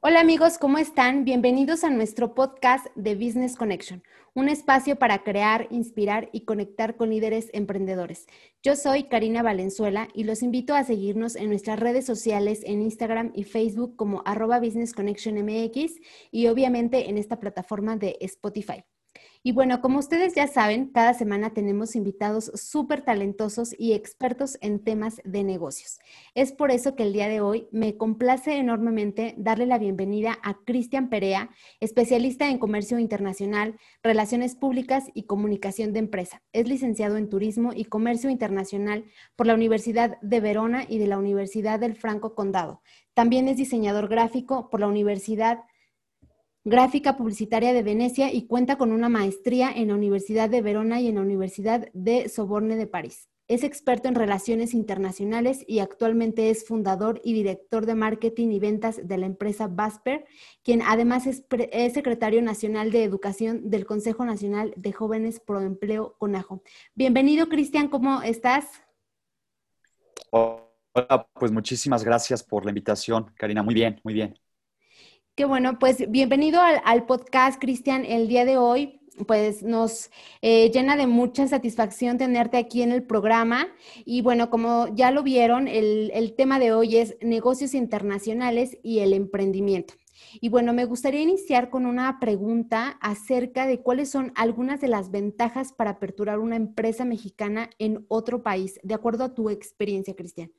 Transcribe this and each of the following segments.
Hola amigos, ¿cómo están? Bienvenidos a nuestro podcast de Business Connection, un espacio para crear, inspirar y conectar con líderes emprendedores. Yo soy Karina Valenzuela y los invito a seguirnos en nuestras redes sociales en Instagram y Facebook como arroba Business Connection MX y obviamente en esta plataforma de Spotify. Y bueno, como ustedes ya saben, cada semana tenemos invitados súper talentosos y expertos en temas de negocios. Es por eso que el día de hoy me complace enormemente darle la bienvenida a Cristian Perea, especialista en comercio internacional, relaciones públicas y comunicación de empresa. Es licenciado en turismo y comercio internacional por la Universidad de Verona y de la Universidad del Franco Condado. También es diseñador gráfico por la Universidad gráfica publicitaria de Venecia y cuenta con una maestría en la Universidad de Verona y en la Universidad de Soborne de París. Es experto en relaciones internacionales y actualmente es fundador y director de marketing y ventas de la empresa Vasper, quien además es, secretario nacional de educación del Consejo Nacional de Jóvenes Pro Empleo CONAJO. Bienvenido, Cristian, ¿cómo estás? Hola, pues muchísimas gracias por la invitación, Karina. Muy bien, muy bien. Qué bueno, pues bienvenido al, podcast, Cristian. El día de hoy, pues nos eh, llena de mucha satisfacción tenerte aquí en el programa. Y bueno, como ya lo vieron, el, el tema de hoy es negocios internacionales y el emprendimiento. Y bueno, me gustaría iniciar con una pregunta acerca de cuáles son algunas de las ventajas para aperturar una empresa mexicana en otro país, de acuerdo a tu experiencia, Cristian.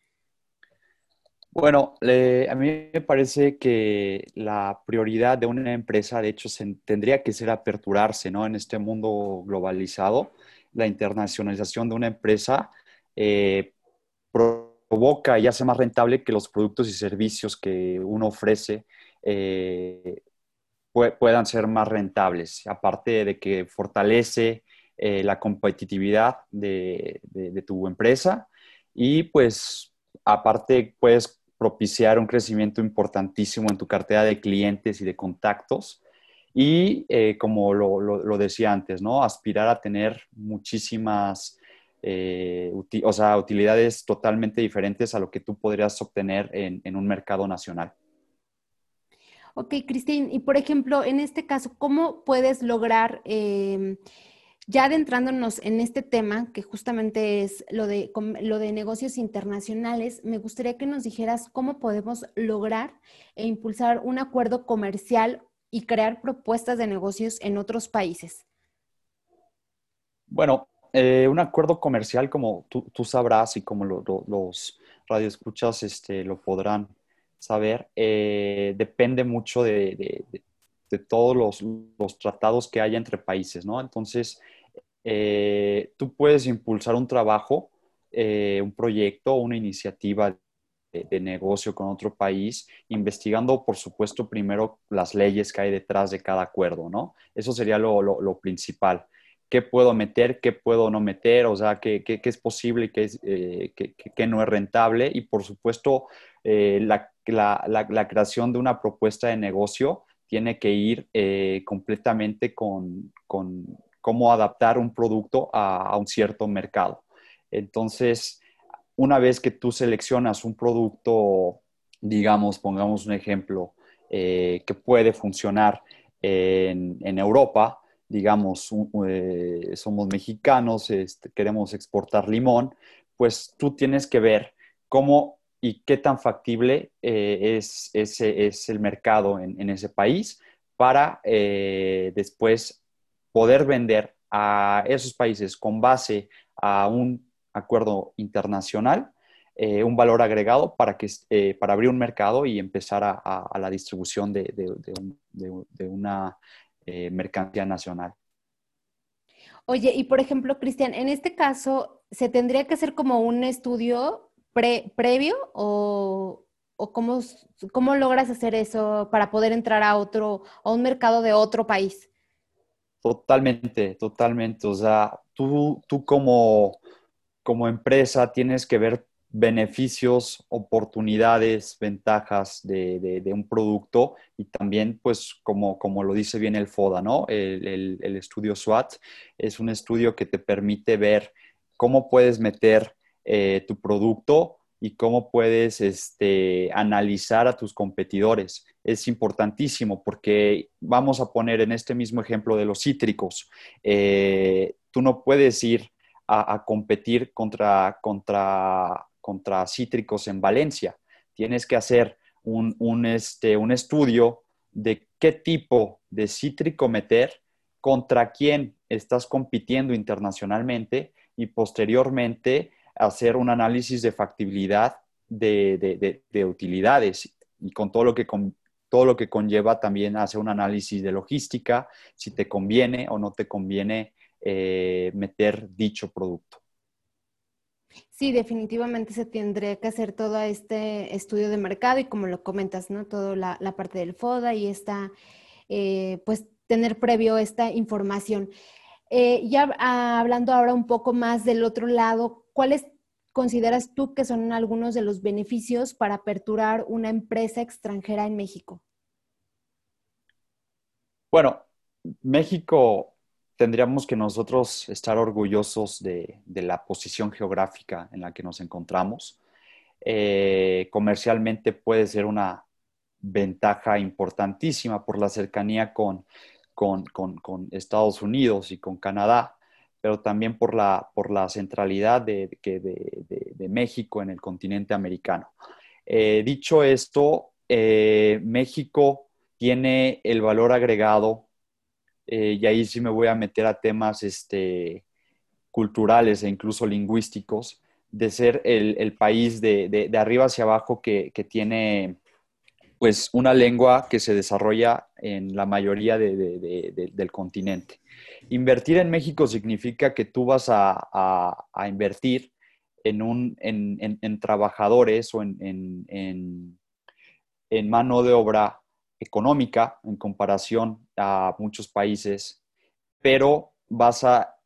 Bueno, a mí me parece que la prioridad de una empresa, de hecho, tendría que ser aperturarse, ¿no? En este mundo globalizado, la internacionalización de una empresa eh, provoca y hace más rentable que los productos y servicios que uno ofrece eh, puedan ser más rentables, aparte de que fortalece eh, la competitividad de, de tu empresa y pues aparte puedes propiciar un crecimiento importantísimo en tu cartera de clientes y de contactos. Y eh, como lo, decía antes, ¿no? Aspirar a tener muchísimas eh, o sea, utilidades totalmente diferentes a lo que tú podrías obtener en, un mercado nacional. Ok, Cristín, y por ejemplo, en este caso, ¿cómo puedes lograr eh, ya adentrándonos en este tema, que justamente es lo de, lo de negocios internacionales, me gustaría que nos dijeras cómo podemos lograr e impulsar un acuerdo comercial y crear propuestas de negocios en otros países. Bueno, eh, un acuerdo comercial, como tú, sabrás y como los radioescuchas este, lo podrán saber, eh, depende mucho de, todos los, tratados que haya entre países, ¿no? Entonces, eh, tú puedes impulsar un trabajo, eh, un proyecto una iniciativa de, negocio con otro país, investigando, por supuesto, primero las leyes que hay detrás de cada acuerdo, ¿no? Eso sería lo, principal. ¿Qué puedo meter? ¿Qué puedo no meter? O sea, ¿qué, es posible y qué, eh, no es rentable? Y, por supuesto, la, creación de una propuesta de negocio tiene que ir completamente con cómo adaptar un producto a, un cierto mercado. Entonces, una vez que tú seleccionas un producto, digamos, pongamos un ejemplo, eh, que puede funcionar en, Europa, digamos, eh, somos mexicanos, este, queremos exportar limón, pues tú tienes que ver cómo y qué tan factible eh, es, ese, es el mercado en, ese país para después poder vender a esos países con base a un acuerdo internacional eh, un valor agregado para, que, eh, para abrir un mercado y empezar a, la distribución de, una eh, mercancía nacional. Oye, y por ejemplo, Cristian, en este caso, ¿se tendría que hacer como un estudio previo o, o cómo, cómo, logras hacer eso para poder entrar a otro, a un mercado de otro país? Totalmente, totalmente. O sea, tú, tú como, como empresa tienes que ver beneficios, oportunidades, ventajas de, un producto y también, pues, como, como lo dice bien el FODA, ¿no? El, estudio SWAT es un estudio que te permite ver cómo puedes meter eh, tu producto y cómo puedes este, analizar a tus competidores. Es importantísimo porque vamos a poner en este mismo ejemplo de los cítricos. Eh, tú no puedes ir a, competir contra, contra, contra cítricos en Valencia. Tienes que hacer un, un, este, un estudio de qué tipo de cítrico meter, contra quién estás compitiendo internacionalmente y posteriormente hacer un análisis de factibilidad de, utilidades y con todo lo que todo lo que conlleva también hacer un análisis de logística, si te conviene o no te conviene eh, meter dicho producto. Sí, definitivamente se tendría que hacer todo este estudio de mercado y como lo comentas, ¿no? Toda la, parte del FODA y esta, eh, pues tener previo esta información. Eh, ya ah, hablando ahora un poco más del otro lado, ¿cuáles consideras tú que son algunos de los beneficios para aperturar una empresa extranjera en México? Bueno, México tendríamos que nosotros estar orgullosos de, la posición geográfica en la que nos encontramos. Eh, comercialmente puede ser una ventaja importantísima por la cercanía con con, Estados Unidos y con Canadá, pero también por la, por la centralidad de, de, México en el continente americano. Eh, dicho esto, eh, México tiene el valor agregado, eh, y ahí sí me voy a meter a temas este, culturales e incluso lingüísticos, de ser el, el país de, arriba hacia abajo que, que tiene pues una lengua que se desarrolla en la mayoría del continente. Invertir en México significa que tú vas a, invertir en, un, en, trabajadores o en, mano de obra económica en comparación a muchos países, pero vas a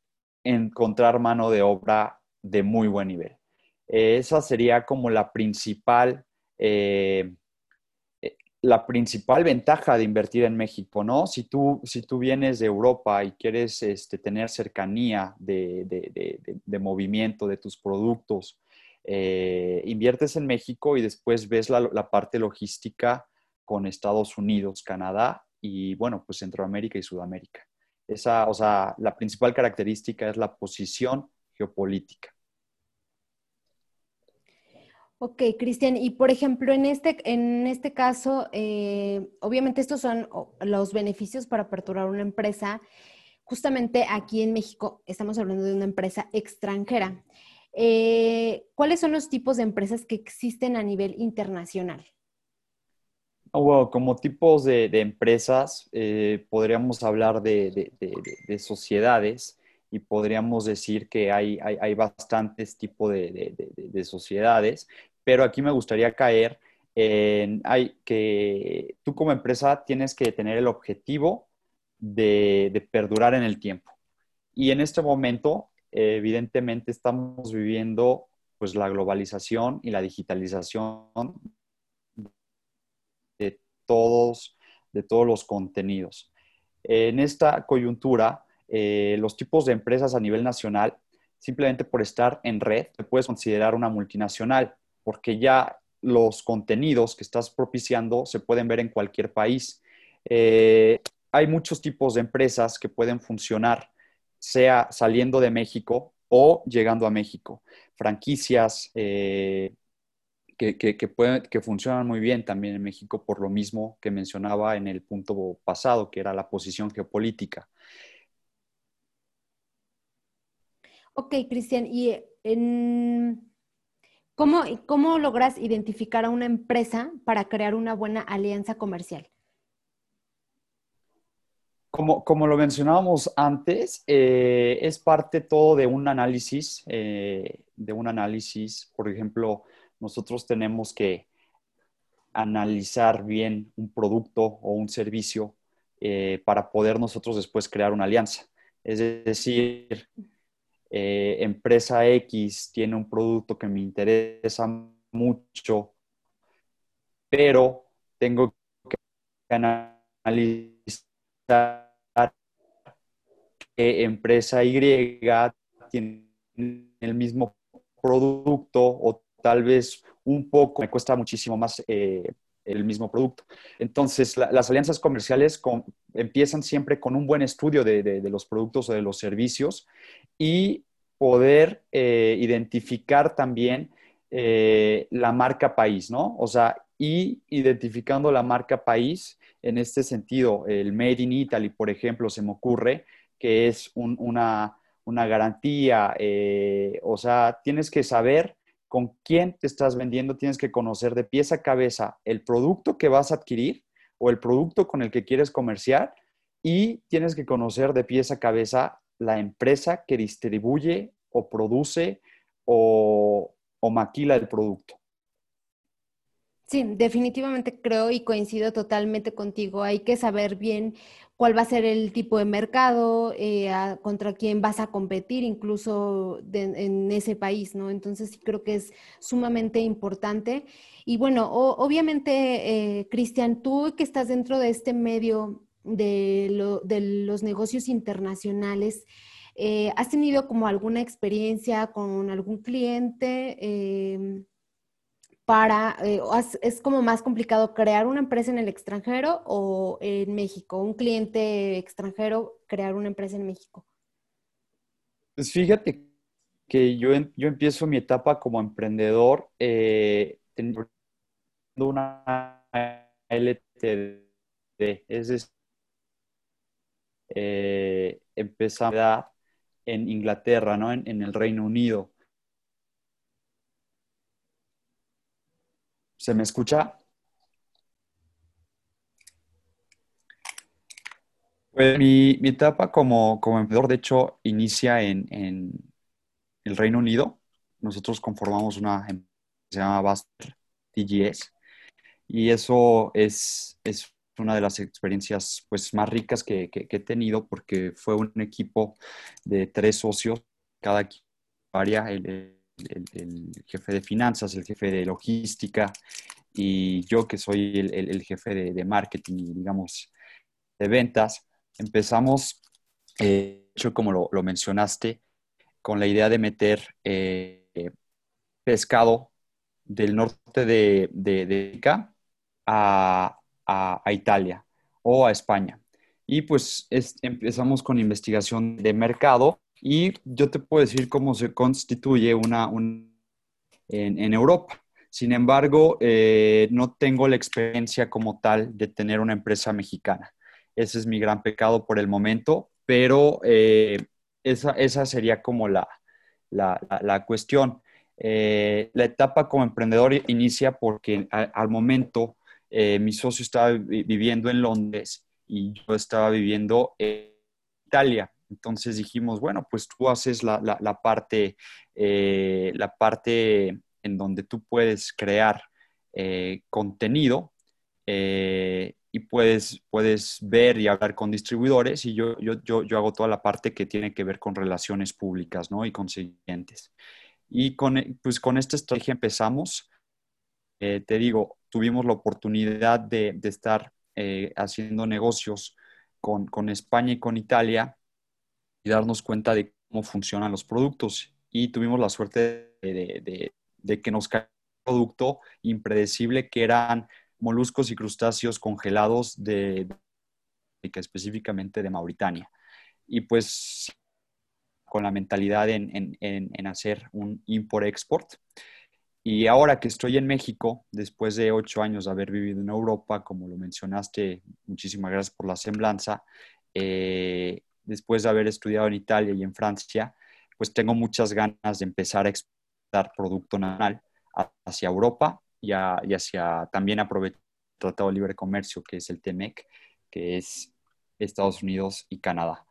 encontrar mano de obra de muy buen nivel. esa sería como la principal eh, la principal ventaja de invertir en México, ¿no? Si tú, si tú vienes de Europa y quieres este, tener cercanía de, movimiento de tus productos, eh, inviertes en México y después ves la, parte logística con Estados Unidos, Canadá y, bueno, pues Centroamérica y Sudamérica. Esa, o sea, la principal característica es la posición geopolítica. Ok, Cristian, y por ejemplo, en este, en este caso, eh, obviamente estos son los beneficios para aperturar una empresa. Justamente aquí en México estamos hablando de una empresa extranjera. Eh, ¿Cuáles son los tipos de empresas que existen a nivel internacional? Oh, como tipos de, empresas, eh, podríamos hablar de, sociedades y podríamos decir que hay, hay, hay bastantes tipos de, sociedades, pero aquí me gustaría caer en que tú como empresa tienes que tener el objetivo de, perdurar en el tiempo. Y en este momento, evidentemente, estamos viviendo pues la globalización y la digitalización de todos, de todos los contenidos. En esta coyuntura, eh, los tipos de empresas a nivel nacional, simplemente por estar en red, te puedes considerar una multinacional porque ya los contenidos que estás propiciando se pueden ver en cualquier país. Eh, hay muchos tipos de empresas que pueden funcionar, sea saliendo de México o llegando a México. Franquicias eh, que, que funcionan muy bien también en México por lo mismo que mencionaba en el punto pasado, que era la posición geopolítica. Ok, Cristian, y en ¿Cómo, ¿Cómo logras identificar a una empresa para crear una buena alianza comercial? Como, como, lo mencionábamos antes, eh, es parte todo de un análisis, eh, de un análisis, por ejemplo, nosotros tenemos que analizar bien un producto o un servicio eh, para poder nosotros después crear una alianza. Es decir, eh, empresa X tiene un producto que me interesa mucho, pero tengo que analizar que empresa Y tiene el mismo producto o tal vez un poco, me cuesta muchísimo más eh, el mismo producto. Entonces, las alianzas comerciales empiezan siempre con un buen estudio de, los productos o de los servicios y poder eh, identificar también eh, la marca país, ¿no? O sea, y identificando la marca país, en este sentido, el Made in Italy, por ejemplo, se me ocurre que es una, garantía, eh, o sea, tienes que saber con quién te estás vendiendo, tienes que conocer de pieza a cabeza el producto que vas a adquirir o el producto con el que quieres comerciar y tienes que conocer de pieza a cabeza la empresa que distribuye o produce o, o maquila el producto. Sí, definitivamente creo y coincido totalmente contigo. Hay que saber bien cuál va a ser el tipo de mercado, eh, contra quién vas a competir incluso en ese país, ¿no? Entonces sí creo que es sumamente importante. Y bueno, obviamente, eh, Cristian, tú que estás dentro de este medio de, los negocios internacionales, eh, ¿has tenido como alguna experiencia con algún cliente? Em, para, eh, es como más complicado crear una empresa en el extranjero o en México, un cliente extranjero crear una empresa en México? Pues fíjate que yo, yo empiezo mi etapa como emprendedor eh, teniendo una LTD, es eh, empezar en Inglaterra, ¿no? en el Reino Unido. ¿Se me escucha? Pues mi, etapa como, como, emprendedor, de hecho, inicia en, el Reino Unido. Nosotros conformamos una empresa que se llama Baster TGS y eso es, es, una de las experiencias pues, más ricas que, he tenido porque fue un equipo de tres socios, cada área, el, el, jefe de finanzas, el jefe de logística y yo que soy el, jefe de, marketing y digamos de ventas, empezamos, eh, hecho como lo, mencionaste, con la idea de meter eh, pescado del norte de, de, a, a, Italia o a España. Y pues empezamos con investigación de mercado y yo te puedo decir cómo se constituye una, en, Europa. Sin embargo, eh, no tengo la experiencia como tal de tener una empresa mexicana. Ese es mi gran pecado por el momento, pero eh, esa, sería como la, la, cuestión. Eh, la etapa como emprendedor inicia porque al momento mi socio estaba viviendo en Londres y yo estaba viviendo en Italia. Entonces dijimos, bueno, pues tú haces la, parte, eh, la parte en donde tú puedes crear eh, contenido eh, y puedes, puedes ver y hablar con distribuidores y yo, yo, yo, hago toda la parte que tiene que ver con relaciones públicas ¿no? y con siguientes. Y con, pues con esta estrategia empezamos. te digo, tuvimos la oportunidad de, estar haciendo negocios con, con España y con Italia y darnos cuenta de cómo funcionan los productos. Y tuvimos la suerte de, que nos cayó un producto impredecible que eran moluscos y crustáceos congelados de, específicamente de Mauritania. Y pues con la mentalidad en, en hacer un import-export. Y ahora que estoy en México, después de ocho años de haber vivido en Europa, como lo mencionaste, muchísimas gracias por la semblanza, eh, después de haber estudiado en Italia y en Francia, pues tengo muchas ganas de empezar a exportar producto nacional hacia Europa y, hacia también aprovechar el Tratado de Libre Comercio, que es el TEMEC, que es Estados Unidos y Canadá.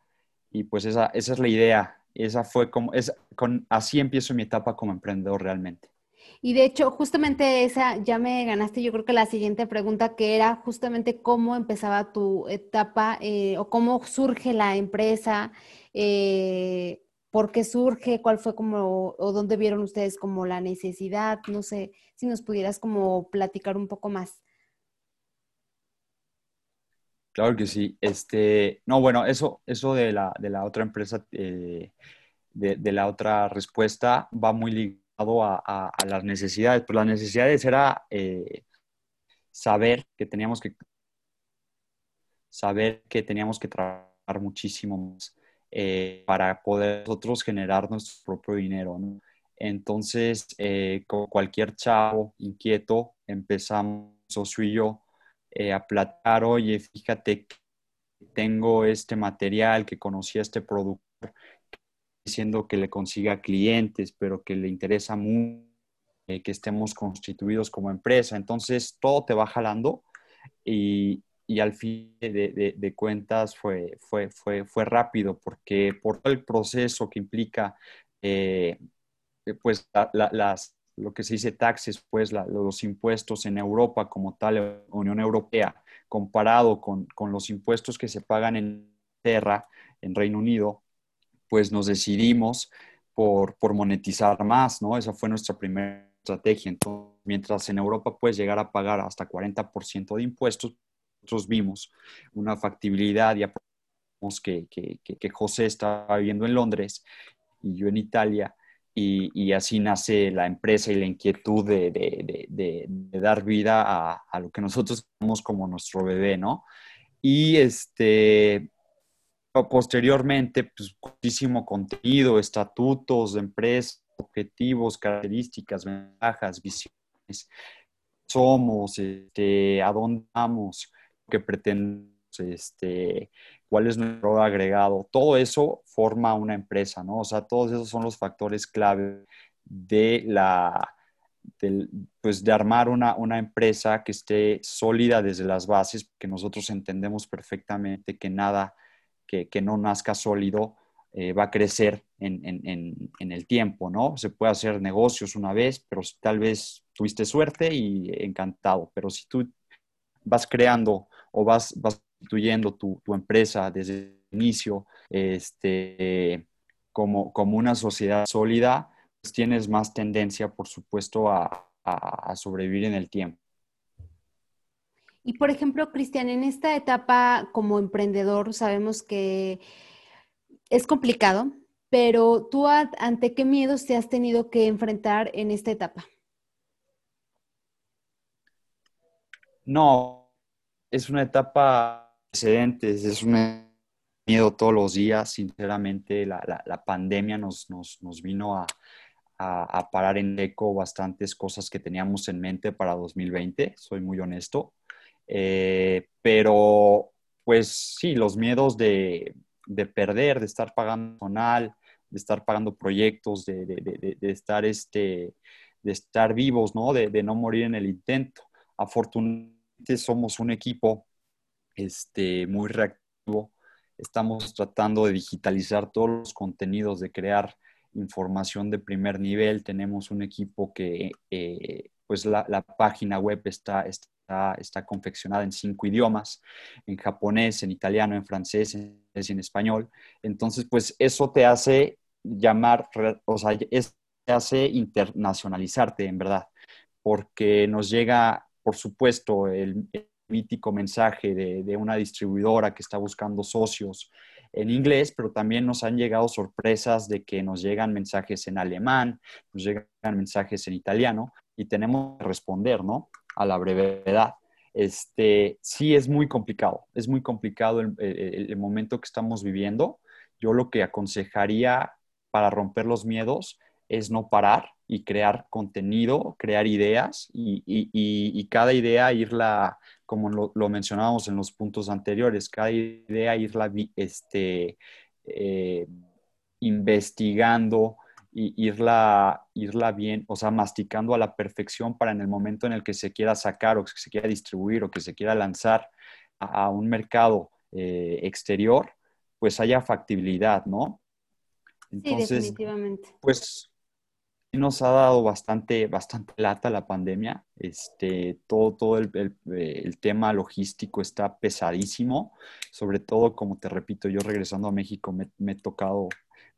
Y pues esa, esa es la idea. Esa fue como, es, con, así empiezo mi etapa como emprendedor realmente. Y de hecho, justamente esa, ya me ganaste, yo creo que la siguiente pregunta que era justamente cómo empezaba tu etapa eh, o cómo surge la empresa, eh, por qué surge, cuál fue como, o dónde vieron ustedes como la necesidad, no sé, si nos pudieras como platicar un poco más. Claro que sí. Este, no, bueno, eso, eso de la, de la otra empresa, eh, de, de, la otra respuesta va muy ligado a, las necesidades. Pues las necesidades era eh, saber que teníamos que saber que teníamos que trabajar muchísimo más eh, para poder nosotros generar nuestro propio dinero. Entonces, eh, como cualquier chavo inquieto, empezamos, socio y yo, a platicar, oye, fíjate que tengo este material, que conocí a este productor, diciendo que le consiga clientes, pero que le interesa mucho eh, que estemos constituidos como empresa. Entonces, todo te va jalando y, y al fin de, cuentas fue, fue, fue, fue rápido porque por todo el proceso que implica, eh, pues, las, lo que se dice taxes, pues los impuestos en Europa como tal, Unión Europea, comparado con, con los impuestos que se pagan en Terra, en Reino Unido, pues nos decidimos por, por monetizar más, ¿no? Esa fue nuestra primera estrategia. Entonces, mientras en Europa puedes llegar a pagar hasta 40% de impuestos, nosotros vimos una factibilidad y que, que, que, José estaba viviendo en Londres y yo en Italia. Y, y, así nace la empresa y la inquietud de, de, de, de dar vida a, a, lo que nosotros vemos como nuestro bebé, ¿no? Y este, posteriormente, pues, muchísimo contenido, estatutos de empresa, objetivos, características, ventajas, visiones, somos, este, a dónde vamos, qué pretendemos, este, cuál es nuestro agregado. Todo eso forma una empresa, ¿no? O sea, todos esos son los factores clave de la, pues de armar una, una, empresa que esté sólida desde las bases, que nosotros entendemos perfectamente que nada que, que no nazca sólido eh, va a crecer en, en, en, el tiempo, ¿no? Se puede hacer negocios una vez, pero tal vez tuviste suerte y encantado, pero si tú vas creando o vas, vas construyendo tu, tu empresa desde el inicio este, como, como una sociedad sólida, pues tienes más tendencia, por supuesto, a, a sobrevivir en el tiempo. Y por ejemplo, Cristian, en esta etapa como emprendedor sabemos que es complicado, pero tú ante qué miedos te has tenido que enfrentar en esta etapa? No, es una etapa precedente, es un miedo todos los días. Sinceramente, la, pandemia nos, vino a, a, parar en eco bastantes cosas que teníamos en mente para 2020, soy muy honesto. Eh, pero, pues sí, los miedos de, de perder, de estar pagando personal, de estar pagando proyectos, de, de, de, estar, este, de estar vivos, ¿no? De, no morir en el intento. Afortunadamente somos un equipo este, muy reactivo. Estamos tratando de digitalizar todos los contenidos, de crear información de primer nivel. Tenemos un equipo que, eh, pues la, la, página web está, está está, confeccionada en cinco idiomas, en japonés, en italiano, en francés, en, en español. Entonces, pues eso te hace llamar, o sea, te hace internacionalizarte, en verdad, porque nos llega, por supuesto, el, mítico mensaje de, de, una distribuidora que está buscando socios en inglés, pero también nos han llegado sorpresas de que nos llegan mensajes en alemán, nos llegan mensajes en italiano y tenemos que responder, ¿no? A la brevedad. Este, sí es muy complicado, es muy complicado el, momento que estamos viviendo. Yo lo que aconsejaría para romper los miedos es no parar y crear contenido, crear ideas y, cada idea irla, como lo, mencionábamos en los puntos anteriores, cada idea irla este, eh, investigando, y irla, irla bien, o sea, masticando a la perfección para en el momento en el que se quiera sacar o que se quiera distribuir o que se quiera lanzar a, un mercado eh, exterior, pues haya factibilidad, ¿no? Entonces, sí, definitivamente. Pues nos ha dado bastante, bastante lata la pandemia. Este, todo todo el, el, tema logístico está pesadísimo. Sobre todo, como te repito, yo regresando a México me, me he tocado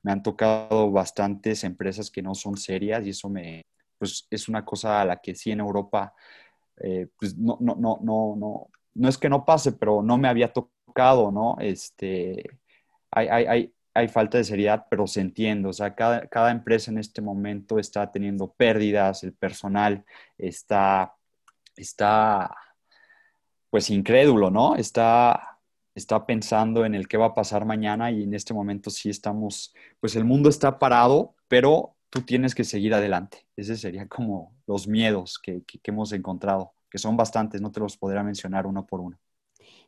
me han tocado bastantes empresas que no son serias y eso me, pues es una cosa a la que sí en Europa, eh, pues no, no, no, no, no, no es que no pase, pero no me había tocado, ¿no? Este, hay, hay, hay, falta de seriedad, pero se entiende. O sea, cada, cada empresa en este momento está teniendo pérdidas, el personal está, está pues incrédulo, ¿no? Está, está pensando en el qué va a pasar mañana y en este momento sí estamos, pues el mundo está parado, pero tú tienes que seguir adelante. Ese sería como los miedos que, que hemos encontrado, que son bastantes, no te los podría mencionar uno por uno.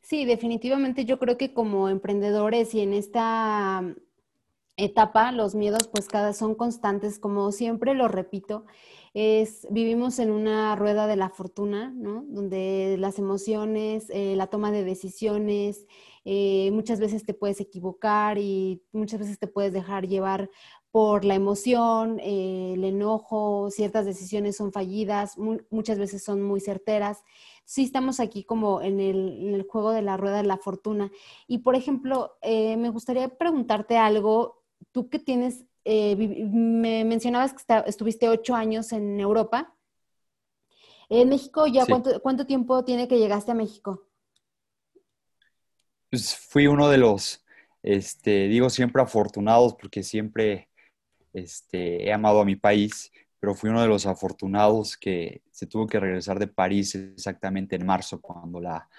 Sí, definitivamente yo creo que como emprendedores y en esta etapa los miedos pues cada son constantes, como siempre lo repito, es vivimos en una rueda de la fortuna, ¿no? Donde las emociones, eh, la toma de decisiones, eh, muchas veces te puedes equivocar y muchas veces te puedes dejar llevar por la emoción, eh, el enojo, ciertas decisiones son fallidas, muchas veces son muy certeras sí estamos aquí como en el, juego de la rueda de la fortuna. Y por ejemplo, me gustaría preguntarte algo, tú que tienes, eh, me mencionabas que estuviste ocho años en Europa. En México, ¿ya cuánto, tiempo tiene que llegaste a México? Pues fui uno de los, este, digo siempre afortunados porque siempre este, he amado a mi país pero fui uno de los afortunados que se tuvo que regresar de París exactamente en marzo, cuando la,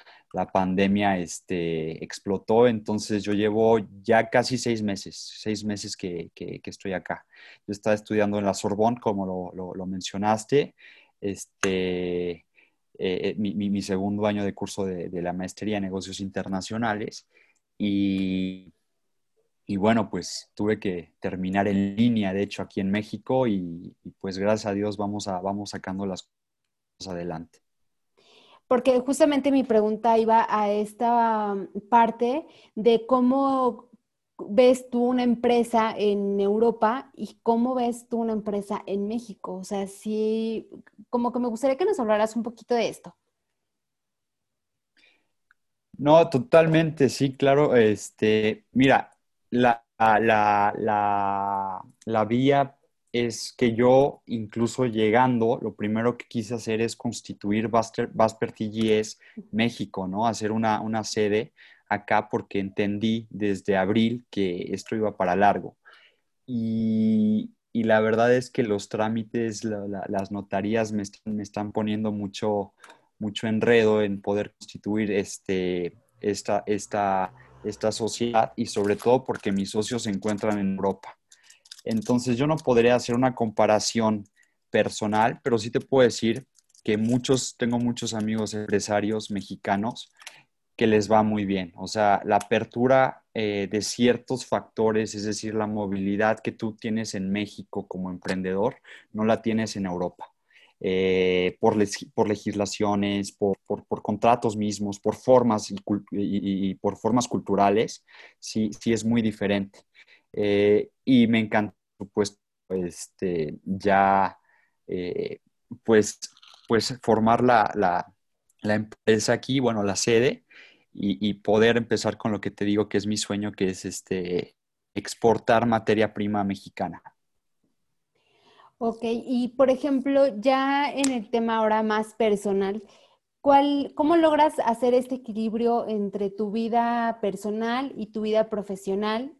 pandemia este, explotó. Entonces yo llevo ya casi seis meses, seis meses que, estoy acá. Yo estaba estudiando en la Sorbonne, como lo, mencionaste, este, eh, eh, mi, segundo año de curso de, de la maestría en negocios internacionales. Y y bueno, pues tuve que terminar en línea, de hecho, aquí en México y, pues gracias a Dios vamos, a, vamos sacando las cosas adelante. Porque justamente mi pregunta iba a esta parte de cómo ves tú una empresa en Europa y cómo ves tú una empresa en México. O sea, sí, como que me gustaría que nos hablaras un poquito de esto. No, totalmente, sí, claro. Este, mira, la, la, la, vía es que yo, incluso llegando, lo primero que quise hacer es constituir Vasper TGS México, ¿no? Hacer una, una sede acá porque entendí desde abril que esto iba para largo. Y, y la verdad es que los trámites, las notarías me están, me están, poniendo mucho, mucho enredo en poder constituir este, esta, esta esta sociedad y sobre todo porque mis socios se encuentran en Europa. Entonces yo no podría hacer una comparación personal, pero sí te puedo decir que muchos, tengo muchos amigos empresarios mexicanos que les va muy bien. O sea, la apertura eh, de ciertos factores, es decir, la movilidad que tú tienes en México como emprendedor, no la tienes en Europa. Eh, por, por, legislaciones, por, por, contratos mismos, por formas y, por formas culturales, sí, sí es muy diferente. Eh, y me encanta, pues, este, ya, eh, pues, pues, formar la, la, empresa aquí, bueno, la sede, y, y, poder empezar con lo que te digo que es mi sueño, que es este, exportar materia prima mexicana. Ok, y por ejemplo, ya en el tema ahora más personal, ¿cuál, ¿cómo logras hacer este equilibrio entre tu vida personal y tu vida profesional?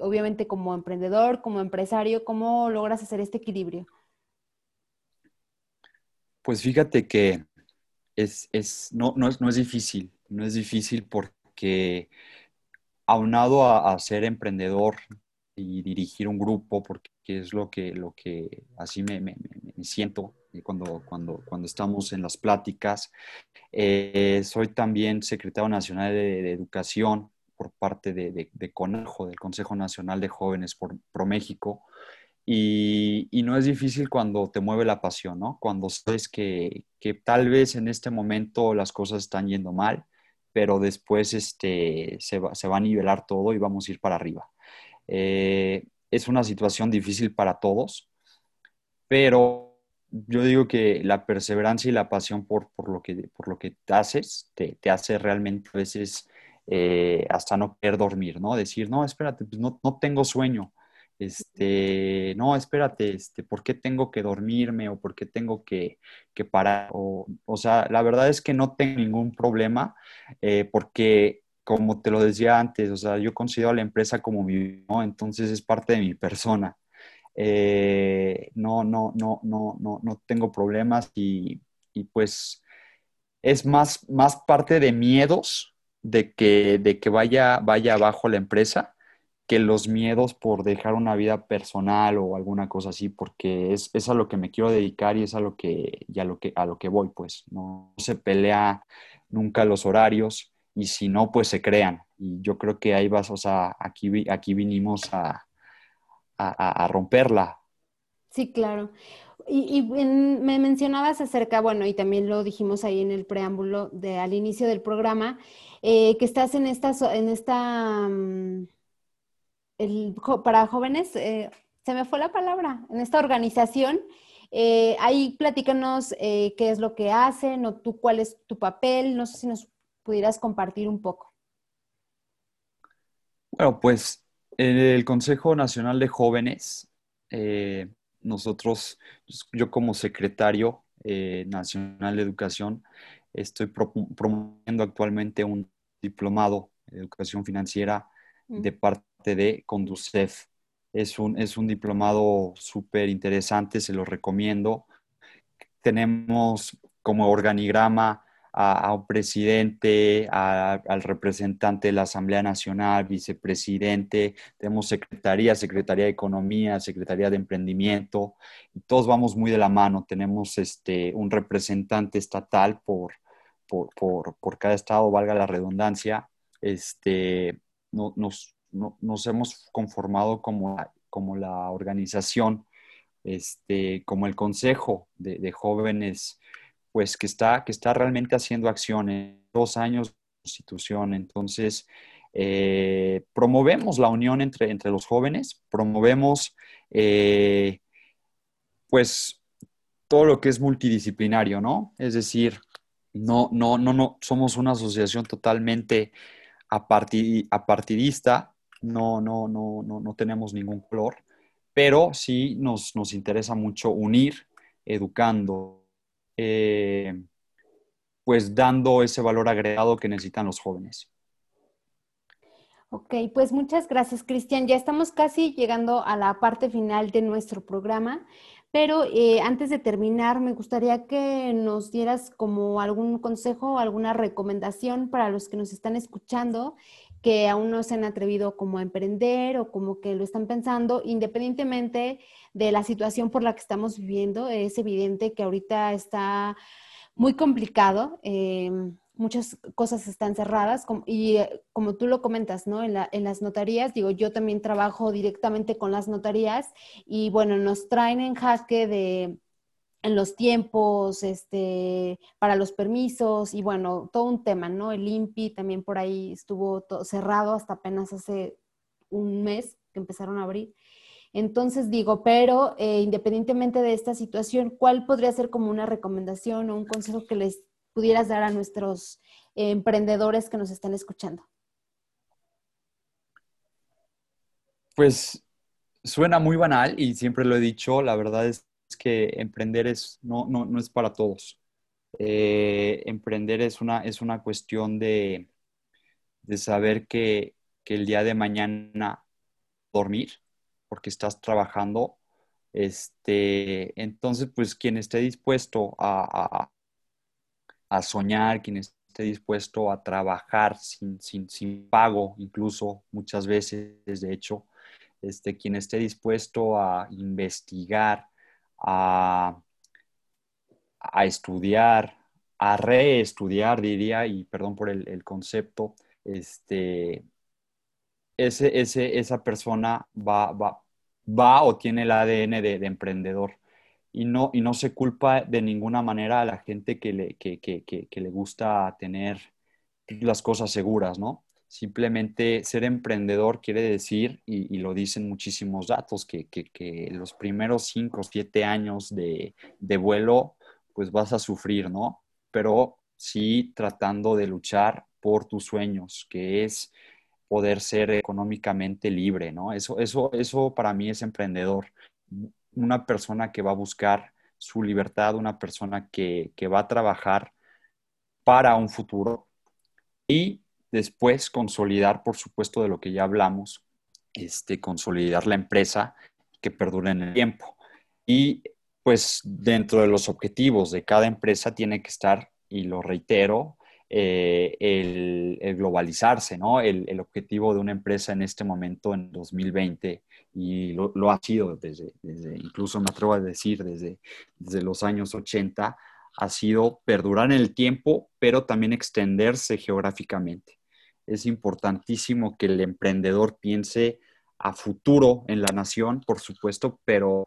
Obviamente como emprendedor, como empresario, ¿cómo logras hacer este equilibrio? Pues fíjate que es, no, no, es, no es difícil, no es difícil porque aunado a, a ser emprendedor y dirigir un grupo, porque es lo que, lo que así me, me, siento cuando, cuando, cuando estamos en las pláticas. Eh, soy también secretario nacional de, Educación por parte de, de, de, CONAJO, del Consejo Nacional de Jóvenes por, Pro México. Y, no es difícil cuando te mueve la pasión, ¿no? Cuando sabes que, que, tal vez en este momento las cosas están yendo mal, pero después este, se, va, se va a nivelar todo y vamos a ir para arriba. Eh, es una situación difícil para todos, pero yo digo que la perseverancia y la pasión por, lo, que, por lo que haces te, hace realmente a veces eh, hasta no poder dormir, ¿no? Decir, no, espérate, pues no, tengo sueño. Este, no, espérate, este, ¿por qué tengo que dormirme o por qué tengo que, parar? O, sea, la verdad es que no tengo ningún problema eh, porque como te lo decía antes, o sea, yo considero a la empresa como mi, ¿no? Entonces es parte de mi persona. Eh, no, no, no, no, no, no tengo problemas y, y, pues es más, más parte de miedos de que, de que vaya, vaya abajo la empresa que los miedos por dejar una vida personal o alguna cosa así, porque es, es a lo que me quiero dedicar y es a lo que, a lo que, a lo que voy, pues no se pelea nunca los horarios y si no, pues se crean. Y yo creo que ahí vas, o sea, aquí, aquí vinimos a, a, romperla. Sí, claro. Y, me mencionabas acerca, bueno, y también lo dijimos ahí en el preámbulo de al inicio del programa, eh, que estás en esta, en esta mm, para jóvenes, eh, se me fue la palabra, en esta organización. Eh, ahí platícanos eh, qué es lo que hacen o tú cuál es tu papel. No sé si nos pudieras compartir un poco. Bueno, pues el Consejo Nacional de Jóvenes, nosotros, yo como secretario nacional de educación, estoy promoviendo actualmente un diplomado de educación financiera de mm. parte de Conducef. Es un, es un diplomado súper interesante, se lo recomiendo. Tenemos como organigrama a, un presidente, al representante de la Asamblea Nacional, vicepresidente, tenemos secretaría, secretaría de Economía, secretaría de Emprendimiento, y todos vamos muy de la mano. Tenemos este, un representante estatal por, por, por, cada estado, valga la redundancia. Este, no, nos, nos hemos conformado como, como la organización, este, como el consejo de, jóvenes, pues que está, que está realmente haciendo acciones, dos años de constitución, entonces eh, promovemos la unión entre, entre los jóvenes, promovemos eh, pues todo lo que es multidisciplinario, ¿no? Es decir, no, no, no, no, somos una asociación totalmente apartidista, no, no, no, no, no tenemos ningún color, pero sí nos, interesa mucho unir, educando, eh, pues dando ese valor agregado que necesitan los jóvenes. Ok, pues muchas gracias, Cristian. Ya estamos casi llegando a la parte final de nuestro programa, pero eh, antes de terminar, me gustaría que nos dieras como algún consejo alguna recomendación para los que nos están escuchando que aún no se han atrevido como a emprender o como que lo están pensando, independientemente de la situación por la que estamos viviendo, es evidente que ahorita está muy complicado. Eh, muchas cosas están cerradas y eh, como tú lo comentas, ¿no? En, en, las notarías, digo, yo también trabajo directamente con las notarías y bueno, nos traen en jaque de en los tiempos, este, para los permisos y bueno, todo un tema, ¿no? El INPI también por ahí estuvo cerrado hasta apenas hace un mes que empezaron a abrir. Entonces digo, pero eh, independientemente de esta situación, ¿cuál podría ser como una recomendación o un consejo que les pudieras dar a nuestros emprendedores que nos están escuchando? Pues suena muy banal y siempre lo he dicho, la verdad es que emprender es, no, no, es para todos. Eh, emprender es una, es una cuestión de, de saber que, el día de mañana dormir, porque estás trabajando. Este, entonces, pues quien esté dispuesto a, a, soñar, quien esté dispuesto a trabajar sin, sin, sin, pago, incluso muchas veces, de hecho, este, quien esté dispuesto a investigar, a, estudiar, a reestudiar, diría, y perdón por el, concepto, este, ese, esa persona va, va, va, o tiene el ADN de, emprendedor. Y no, y no, se culpa de ninguna manera a la gente que le, que, que, que le gusta tener las cosas seguras, ¿no? Simplemente ser emprendedor quiere decir, y, lo dicen muchísimos datos, que, los primeros cinco o siete años de, vuelo, pues vas a sufrir, ¿no? Pero sí tratando de luchar por tus sueños, que es poder ser económicamente libre, ¿no? Eso, eso, eso para mí es emprendedor. Una persona que va a buscar su libertad, una persona que, que va a trabajar para un futuro y después consolidar, por supuesto, de lo que ya hablamos, este, consolidar la empresa que perdure en el tiempo. Y pues dentro de los objetivos de cada empresa tiene que estar, y lo reitero, eh, el, globalizarse, ¿no? El, objetivo de una empresa en este momento, en 2020, y lo, ha sido desde, incluso me atrevo a decir, desde, desde los años 80, ha sido perdurar en el tiempo, pero también extenderse geográficamente. Es importantísimo que el emprendedor piense a futuro en la nación, por supuesto, pero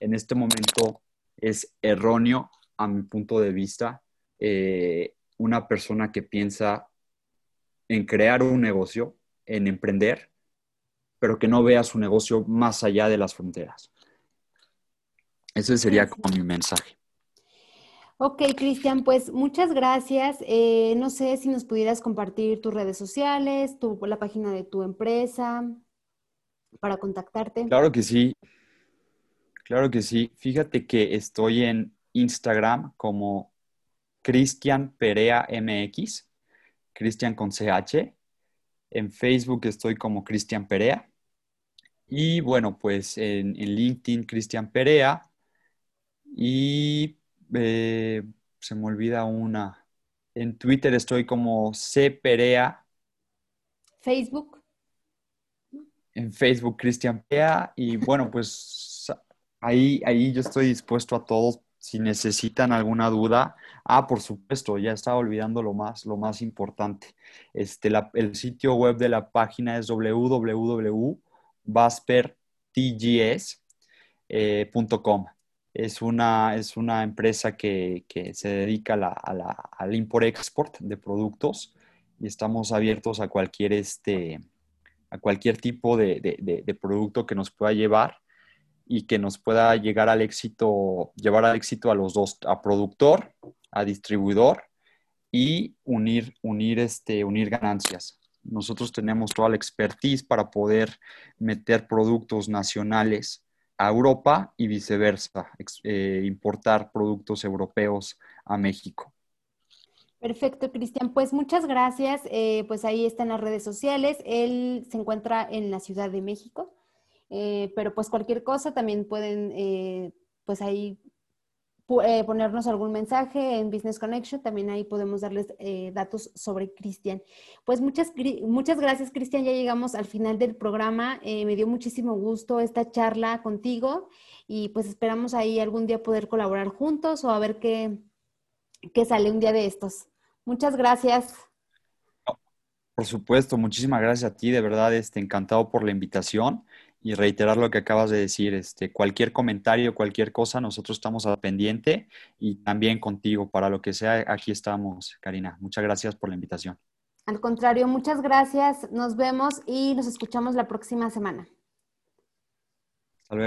en este momento es erróneo, a mi punto de vista, eh, una persona que piensa en crear un negocio, en emprender, pero que no vea su negocio más allá de las fronteras. Ese sería como mi mensaje. Ok, Cristian, pues muchas gracias. Eh, no sé si nos pudieras compartir tus redes sociales, tu, la página de tu empresa para contactarte. Claro que sí. Claro que sí. Fíjate que estoy en Instagram como Cristian Perea MX, Cristian con CH. En Facebook estoy como Cristian Perea. Y bueno, pues en, LinkedIn Cristian Perea. Y eh, se me olvida una. En Twitter estoy como C Perea. Facebook. En Facebook Cristian Perea. Y bueno, pues ahí, ahí yo estoy dispuesto a todos si necesitan alguna duda. Ah, por supuesto, ya estaba olvidando lo más, lo más importante. Este, el sitio web de la página es www.vaspertgs.com. Es una, es una empresa que, se dedica a la, al import-export de productos y estamos abiertos a cualquier, este, a cualquier tipo de producto que nos pueda llevar y que nos pueda llegar al éxito, llevar al éxito a los dos, a productor, a distribuidor y unir, unir, este, unir ganancias. Nosotros tenemos toda la expertise para poder meter productos nacionales a Europa y viceversa, eh, importar productos europeos a México. Perfecto, Cristian. Pues muchas gracias. Eh, pues ahí están las redes sociales. Él se encuentra en la Ciudad de México. Eh, pero pues cualquier cosa también pueden, eh, pues ahí eh, ponernos algún mensaje en Business Connection, también ahí podemos darles datos sobre Cristian. Pues muchas, muchas gracias, Cristian, ya llegamos al final del programa, me dio muchísimo gusto esta charla contigo y pues esperamos ahí algún día poder colaborar juntos o a ver qué, qué sale un día de estos. Muchas gracias. Por supuesto, muchísimas gracias a ti, de verdad, este, encantado por la invitación y reiterar lo que acabas de decir, este, cualquier comentario, cualquier cosa, nosotros estamos al pendiente y también contigo para lo que sea, aquí estamos, Karina. Muchas gracias por la invitación. Al contrario, muchas gracias, nos vemos y nos escuchamos la próxima semana.